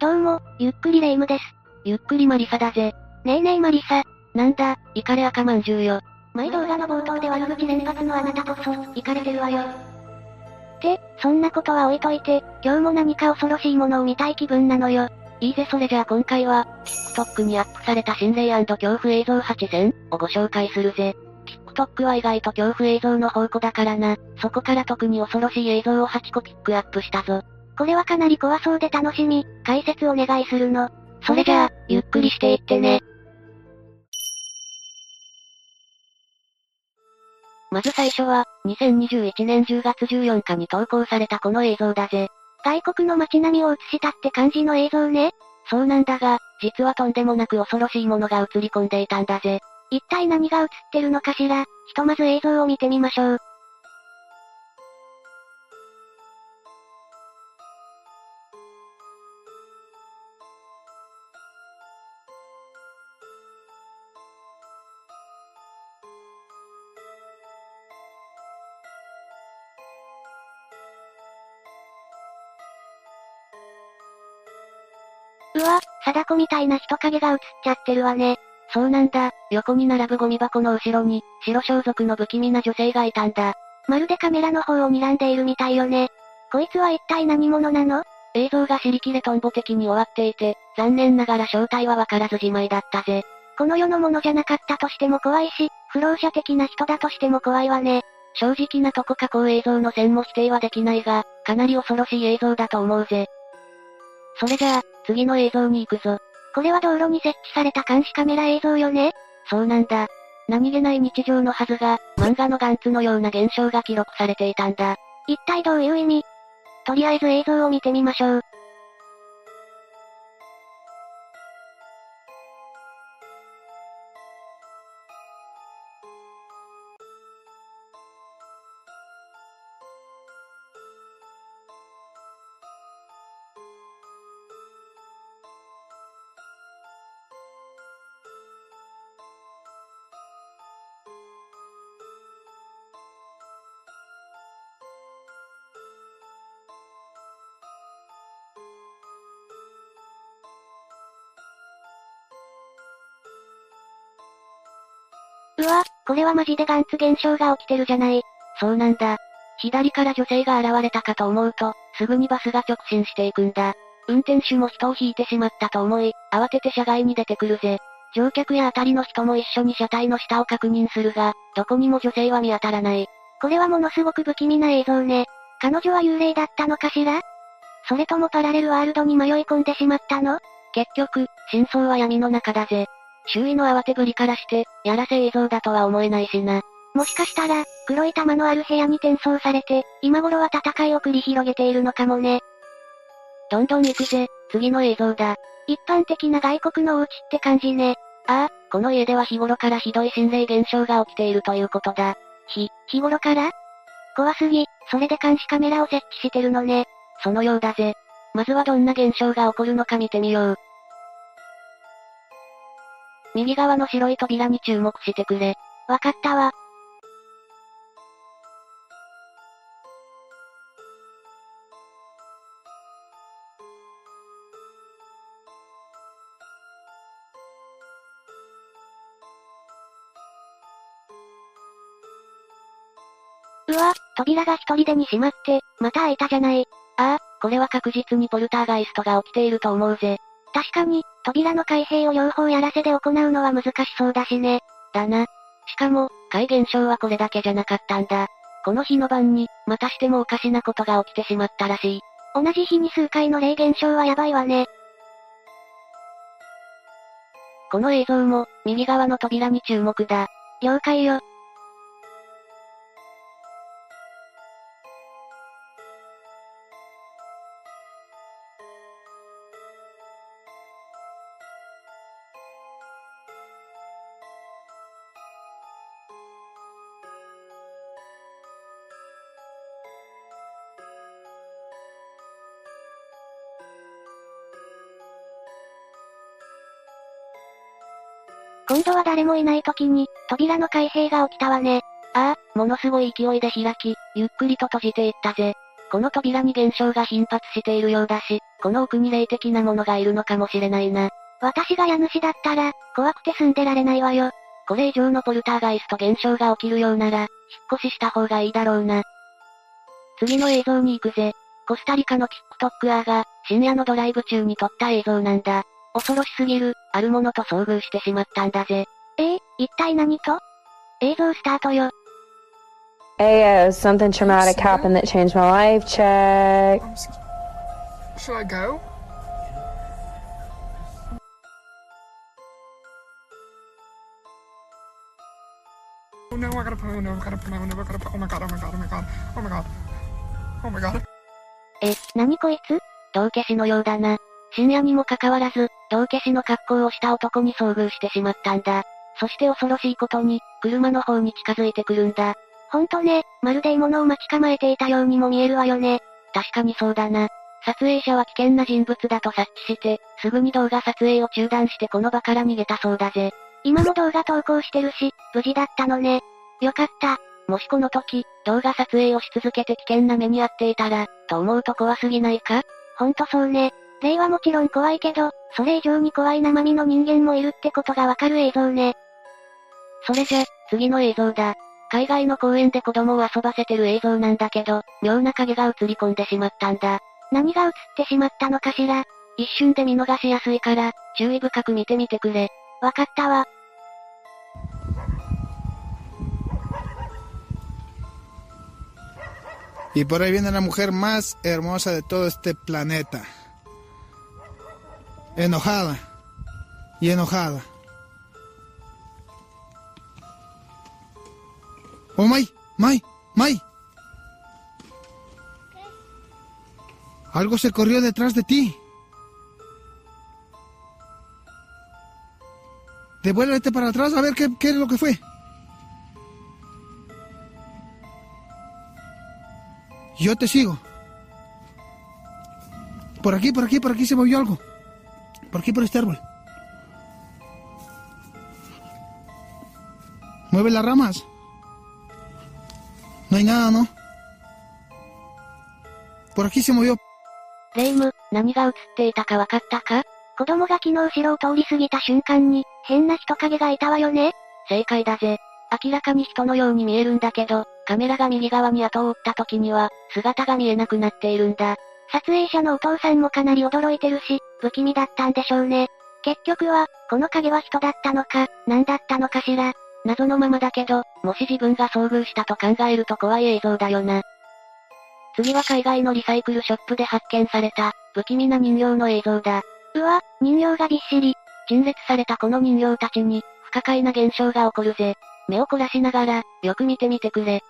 どうも、ゆっくりレ夢ムです。ゆっくりマリサだぜ。ねえねえマリサ。なんだ、イカレ赤まんじゅうよ。前動画の冒頭で悪口連発のあなたこそ、イカれてるわよ。って、そんなことは置いといて、今日も何か恐ろしいものを見たい気分なのよ。いいぜそれじゃあ今回は、TikTok にアップされた心霊恐怖映像8選をご紹介するぜ。TikTok は意外と恐怖映像の宝庫だからな。そこから特に恐ろしい映像を8個ピックアップしたぞ。これはかなり怖そうで楽しみ、解説お願いするの。それじゃあ、ゆっくりしていってね。まず最初は、2021年10月14日に投稿されたこの映像だぜ。外国の街並みを映したって感じの映像ね。そうなんだが、実はとんでもなく恐ろしいものが映り込んでいたんだぜ。一体何が映ってるのかしら、ひとまず映像を見てみましょう。うわ、貞子みたいな人影が映っちゃってるわね。そうなんだ、横に並ぶゴミ箱の後ろに、白装束の不気味な女性がいたんだ。まるでカメラの方を睨んでいるみたいよね。こいつは一体何者なの？映像が尻切れトンボ的に終わっていて、残念ながら正体はわからずじまいだったぜ。この世のものじゃなかったとしても怖いし、不老者的な人だとしても怖いわね。正直なとこ加工映像の線も否定はできないが、かなり恐ろしい映像だと思うぜ。それじゃあ、次の映像に行くぞ。これは道路に設置された監視カメラ映像よね？そうなんだ。何気ない日常のはずが、漫画のガンツのような現象が記録されていたんだ。一体どういう意味？とりあえず映像を見てみましょう。うわ、これはマジでガンツ現象が起きてるじゃない。そうなんだ。左から女性が現れたかと思うと、すぐにバスが直進していくんだ。運転手も人を引いてしまったと思い、慌てて車外に出てくるぜ。乗客やあたりの人も一緒に車体の下を確認するが、どこにも女性は見当たらない。これはものすごく不気味な映像ね。彼女は幽霊だったのかしら？それともパラレルワールドに迷い込んでしまったの？結局、真相は闇の中だぜ。周囲の慌てぶりからして、やらせ映像だとは思えないしな。もしかしたら、黒い玉のある部屋に転送されて、今頃は戦いを繰り広げているのかもね。どんどん行くぜ、次の映像だ。一般的な外国のお家って感じね。ああ、この家では日頃からひどい心霊現象が起きているということだ。ひ、日頃から？怖すぎ、それで監視カメラを設置してるのね。そのようだぜ。まずはどんな現象が起こるのか見てみよう。右側の白い扉に注目してくれ。わかったわ。うわ、扉が一人でに閉まって、また開いたじゃない。ああ、これは確実にポルターガイストが起きていると思うぜ。確かに、扉の開閉を両方やらせで行うのは難しそうだしね。だな。しかも、怪現象はこれだけじゃなかったんだ。この日の晩に、またしてもおかしなことが起きてしまったらしい。同じ日に数回の霊現象はやばいわね。この映像も、右側の扉に注目だ。了解よ。今度は誰もいない時に、扉の開閉が起きたわね。ああ、ものすごい勢いで開き、ゆっくりと閉じていったぜ。この扉に現象が頻発しているようだし、この奥に霊的なものがいるのかもしれないな。私が家主だったら、怖くて住んでられないわよ。これ以上のポルターガイスト現象が起きるようなら、引っ越しした方がいいだろうな。次の映像に行くぜ。コスタリカの TikToker が、深夜のドライブ中に撮った映像なんだ。恐ろしすぎる、あるものと遭遇してしまったんだぜ。ええー、一体何と映像スタートよ。Ayo, something traumatic happened that changed my life. Check. Should I go? Oh no, I gotta put, oh no, I gotta put, oh no, I gotta put, oh my god, oh my god, oh my god, oh my god, oh my god. え、何こいつ道化師のようだな。深夜にもかかわらず、道化師の格好をした男に遭遇してしまったんだ。そして恐ろしいことに、車の方に近づいてくるんだ。ほんとね、まるで獲物を待ち構えていたようにも見えるわよね。確かにそうだな。撮影者は危険な人物だと察知して、すぐに動画撮影を中断してこの場から逃げたそうだぜ。今も動画投稿してるし、無事だったのね。よかった。もしこの時、動画撮影をし続けて危険な目に遭っていたら、と思うと怖すぎないか？ほんとそうね。霊はもちろん怖いけど、それ以上に怖い生身の人間もいるってことがわかる映像ね。それじゃ、次の映像だ。海外の公園で子供を遊ばせてる映像なんだけど、妙な影が映り込んでしまったんだ。何が映ってしまったのかしら一瞬で見逃しやすいから、注意深く見てみてくれ。わかったわ。Y por ahí viene la mujer más hermosa de todo este planeta. Enojada. Y enojada. Oh, May, May, May. Algo se corrió detrás de ti. Devuélvete para atrás a ver qué, qué es lo que fue. Yo te sigo. Por aquí, por aquí, por aquí se movió algo. Por aquí, por este árbol? Mueve las ramas. No hay nada, ¿no? Por aquí se movió. レイム、何が映っていたかわかったか子供が昨日後ろを通り過ぎた瞬間に、変な人影がいたわよね正解だぜ。明らかに人のように見えるんだけど、カメラが右側に後を追った時には、姿が見えなくなっているんだ。撮影者のお父さんもかなり驚いてるし、不気味だったんでしょうね。結局は、この影は人だったのか、何だったのかしら。謎のままだけど、もし自分が遭遇したと考えると怖い映像だよな。次は海外のリサイクルショップで発見された、不気味な人形の映像だ。うわ、人形がびっしり。陳列されたこの人形たちに、不可解な現象が起こるぜ。目を凝らしながら、よく見てみてくれ。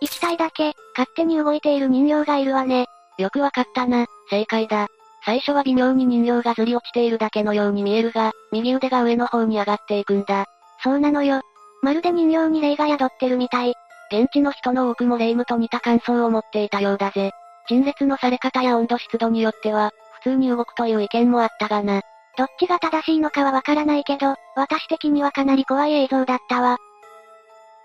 一体だけ、勝手に動いている人形がいるわね。よくわかったな、正解だ。最初は微妙に人形がずり落ちているだけのように見えるが、右腕が上の方に上がっていくんだ。そうなのよ。まるで人形に霊が宿ってるみたい。現地の人の多くも霊夢と似た感想を持っていたようだぜ。陳列のされ方や温度湿度によっては、普通に動くという意見もあったがな。どっちが正しいのかはわからないけど、私的にはかなり怖い映像だったわ。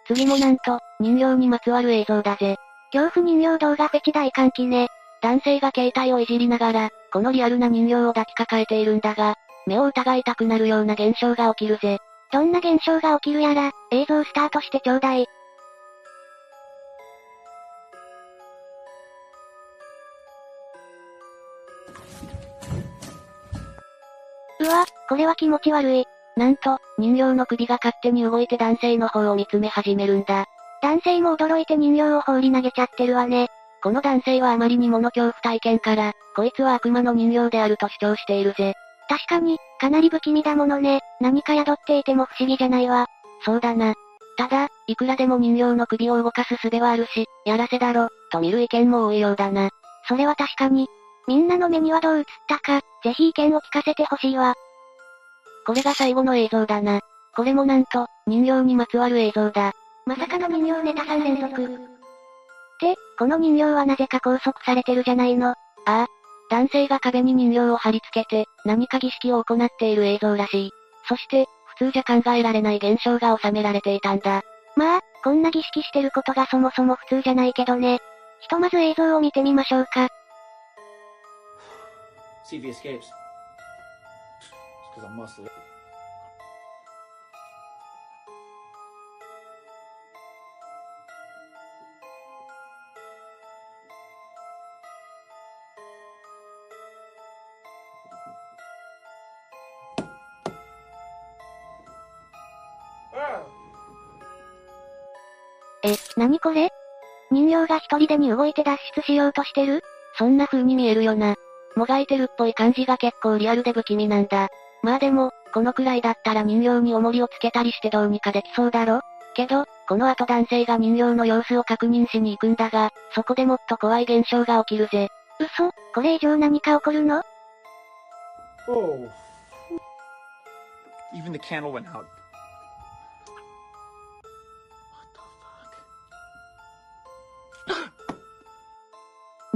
次もなんと、人形にまつわる映像だぜ。恐怖人形動画フェチ大歓喜ね。男性が携帯をいじりながら、このリアルな人形を抱きかかえているんだが、目を疑いたくなるような現象が起きるぜ。どんな現象が起きるやら、映像スタートしてちょうだい。うわ、これは気持ち悪い。なんと、人形の首が勝手に動いて男性の方を見つめ始めるんだ。男性も驚いて人形を放り投げちゃってるわね。この男性はあまりにもの恐怖体験から、こいつは悪魔の人形であると主張しているぜ。確かに、かなり不気味だものね。何か宿っていても不思議じゃないわ。そうだな。ただ、いくらでも人形の首を動かす術はあるし、やらせだろ、と見る意見も多いようだな。それは確かに。みんなの目にはどう映ったか、ぜひ意見を聞かせてほしいわ。これが最後の映像だな。これもなんと、人形にまつわる映像だ。まさかの人形ネタ3連続。って、この人形はなぜか拘束されてるじゃないの。ああ。男性が壁に人形を貼り付けて、何か儀式を行っている映像らしい。そして、普通じゃ考えられない現象が収められていたんだ。まあ、こんな儀式してることがそもそも普通じゃないけどね。ひとまず映像を見てみましょうか。See if he escapes. It's because I'm muscle. Ah! え、なにこれ？人形が一人でに動いて脱出しようとしてる？そんな風に見えるよな。もがいてるっぽい感じが結構リアルで不気味なんだ。まあでも、このくらいだったら人形に重りをつけたりしてどうにかできそうだろ？けど、この後男性が人形の様子を確認しに行くんだが、そこでもっと怖い現象が起きるぜ。嘘？これ以上何か起こるの？Oh. Even the candle went out. What the fuck?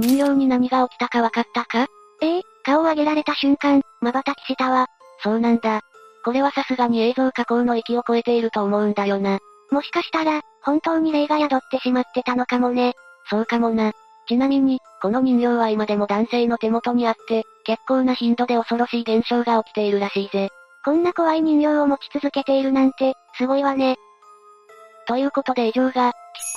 人形に何が起きたかわかったか？ええ顔を上げられた瞬間、瞬きしたわ。そうなんだ。これはさすがに映像加工の域を超えていると思うんだよな。もしかしたら、本当に霊が宿ってしまってたのかもね。そうかもな。ちなみに、この人形は今でも男性の手元にあって、結構な頻度で恐ろしい現象が起きているらしいぜ。こんな怖い人形を持ち続けているなんて、すごいわね。ということで以上が、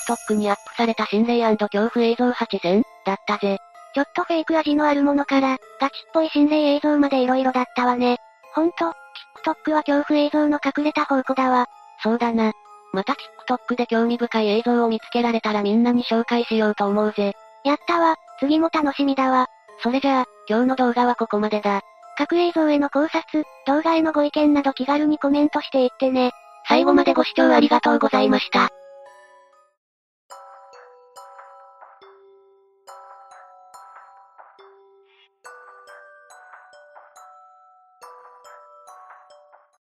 TikTok にアップされた心霊恐怖映像8選だったぜ。ちょっとフェイク味のあるものから、ガチっぽい心霊映像まで色々だったわね。ほんと、TikTok は恐怖映像の隠れた宝庫だわ。そうだな。また TikTok で興味深い映像を見つけられたらみんなに紹介しようと思うぜ。やったわ、次も楽しみだわ。それじゃあ、今日の動画はここまでだ。各映像への考察、動画へのご意見など気軽にコメントしていってね。最後までご視聴ありがとうございました。